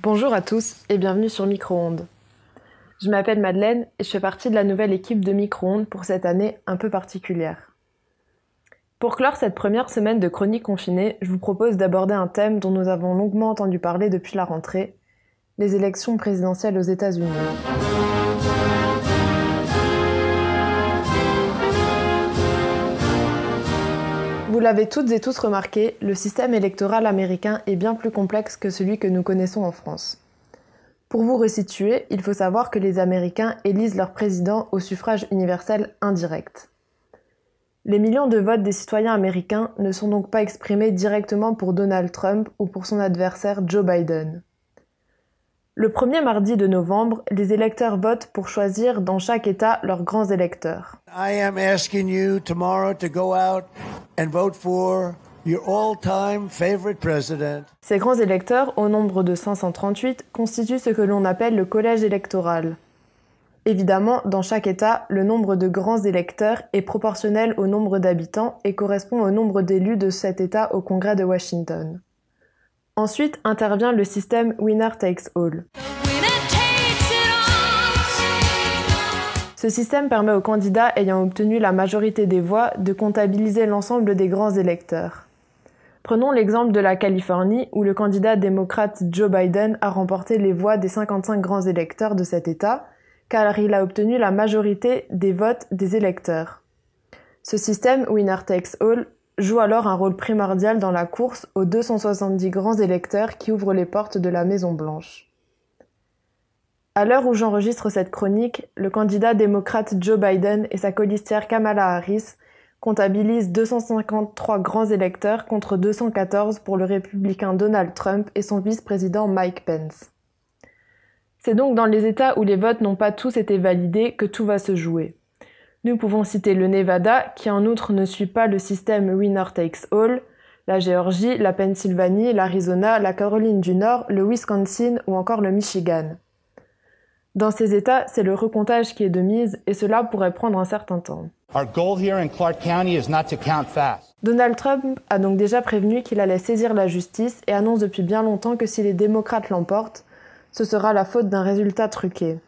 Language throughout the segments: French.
Bonjour à tous et bienvenue sur Micro-ondes. Je m'appelle Madeleine et je fais partie de la nouvelle équipe de Micro-ondes pour cette année un peu particulière. Pour clore cette première semaine de chronique confinée, je vous propose d'aborder un thème dont nous avons longuement entendu parler depuis la rentrée, les élections présidentielles aux États-Unis. Vous l'avez toutes et tous remarqué, le système électoral américain est bien plus complexe que celui que nous connaissons en France. Pour vous resituer, il faut savoir que les Américains élisent leur président au suffrage universel indirect. Les millions de votes des citoyens américains ne sont donc pas exprimés directement pour Donald Trump ou pour son adversaire Joe Biden. Le premier mardi de novembre, les électeurs votent pour choisir dans chaque État leurs grands électeurs. I am asking you tomorrow to go out and vote for your all-time favorite president. Ces grands électeurs, au nombre de 538, constituent ce que l'on appelle le collège électoral. Évidemment, dans chaque État, le nombre de grands électeurs est proportionnel au nombre d'habitants et correspond au nombre d'élus de cet État au Congrès de Washington. Ensuite intervient le système Winner Takes All. Ce système permet aux candidats ayant obtenu la majorité des voix de comptabiliser l'ensemble des grands électeurs. Prenons l'exemple de la Californie où le candidat démocrate Joe Biden a remporté les voix des 55 grands électeurs de cet État, car il a obtenu la majorité des votes des électeurs. Ce système Winner Takes All joue alors un rôle primordial dans la course aux 270 grands électeurs qui ouvrent les portes de la Maison Blanche. À l'heure où j'enregistre cette chronique, le candidat démocrate Joe Biden et sa colistière Kamala Harris comptabilisent 253 grands électeurs contre 214 pour le républicain Donald Trump et son vice-président Mike Pence. C'est donc dans les États où les votes n'ont pas tous été validés que tout va se jouer. Nous pouvons citer le Nevada, qui en outre ne suit pas le système Winner Takes All, la Géorgie, la Pennsylvanie, l'Arizona, la Caroline du Nord, le Wisconsin ou encore le Michigan. Dans ces États, c'est le recomptage qui est de mise et cela pourrait prendre un certain temps. Donald Trump a donc déjà prévenu qu'il allait saisir la justice et annonce depuis bien longtemps que si les démocrates l'emportent, ce sera la faute d'un résultat truqué.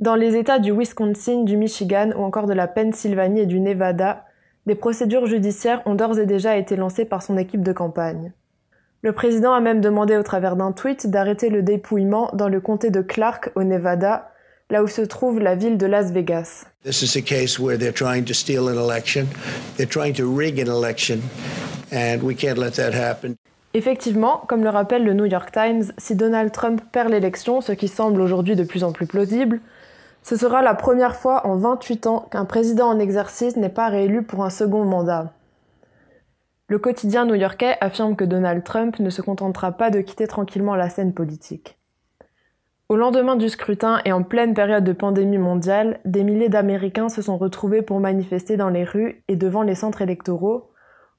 Dans les États du Wisconsin, du Michigan ou encore de la Pennsylvanie et du Nevada, des procédures judiciaires ont d'ores et déjà été lancées par son équipe de campagne. Le président a même demandé au travers d'un tweet d'arrêter le dépouillement dans le comté de Clark au Nevada, là où se trouve la ville de Las Vegas. This is a case where they're trying to steal an election. They're trying to rig an election and we can't let that happen. Effectivement, comme le rappelle le New York Times, si Donald Trump perd l'élection, ce qui semble aujourd'hui de plus en plus plausible, ce sera la première fois en 28 ans qu'un président en exercice n'est pas réélu pour un second mandat. Le quotidien new-yorkais affirme que Donald Trump ne se contentera pas de quitter tranquillement la scène politique. Au lendemain du scrutin et en pleine période de pandémie mondiale, des milliers d'Américains se sont retrouvés pour manifester dans les rues et devant les centres électoraux,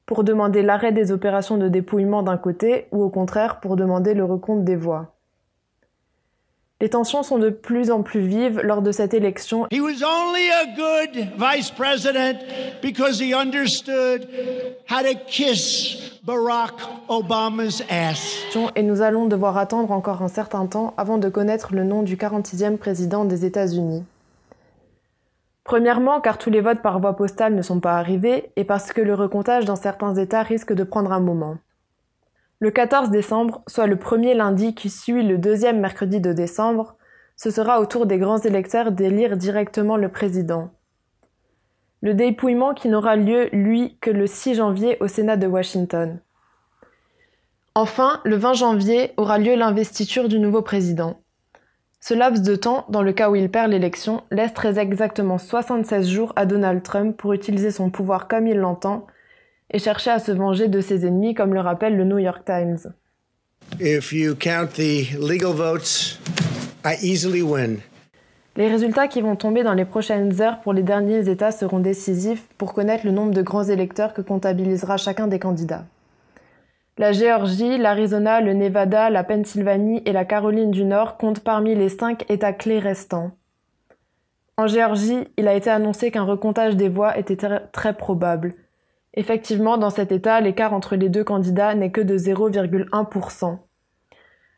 pour demander l'arrêt des opérations de dépouillement d'un côté ou au contraire pour demander le recompte des voix. Les tensions sont de plus en plus vives lors de cette élection. He was only a good vice president because he understood how to kiss Barack Obama's ass. Et nous allons devoir attendre encore un certain temps avant de connaître le nom du 46e président des États-Unis. Premièrement, car tous les votes par voie postale ne sont pas arrivés, et parce que le recomptage dans certains États risque de prendre un moment. Le 14 décembre, soit le premier lundi qui suit le deuxième mercredi de décembre, ce sera au tour des grands électeurs d'élire directement le président. Le dépouillement qui n'aura lieu, lui, que le 6 janvier au Sénat de Washington. Enfin, le 20 janvier aura lieu l'investiture du nouveau président. Ce laps de temps, dans le cas où il perd l'élection, laisse très exactement 76 jours à Donald Trump pour utiliser son pouvoir comme il l'entend et chercher à se venger de ses ennemis, comme le rappelle le New York Times. If you count the legal votes, I easily win. Les résultats qui vont tomber dans les prochaines heures pour les derniers États seront décisifs pour connaître le nombre de grands électeurs que comptabilisera chacun des candidats. La Géorgie, l'Arizona, le Nevada, la Pennsylvanie et la Caroline du Nord comptent parmi les cinq États clés restants. En Géorgie, il a été annoncé qu'un recomptage des voix était très probable, Effectivement, dans cet État, l'écart entre les deux candidats n'est que de 0,1%.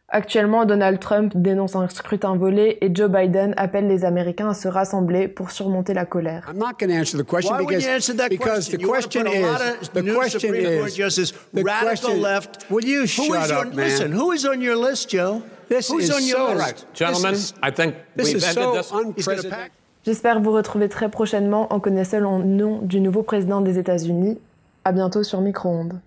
Actuellement, Donald Trump dénonce un scrutin volé et Joe Biden appelle les Américains à se rassembler pour surmonter la colère. I'm not going to answer the question Why because, you answer that because question? the You question a is lot of the question Supreme is the radical question- left. Will you Who shut is up, on, man? Listen, who is on your list, Joe? This Who's is on your so list? right. Gentlemen, This is, I think this we've is ended so this. Unprecedented. J'espère vous retrouver très prochainement en connaissant le nom du nouveau président des États-Unis. À bientôt sur Micro-ondes.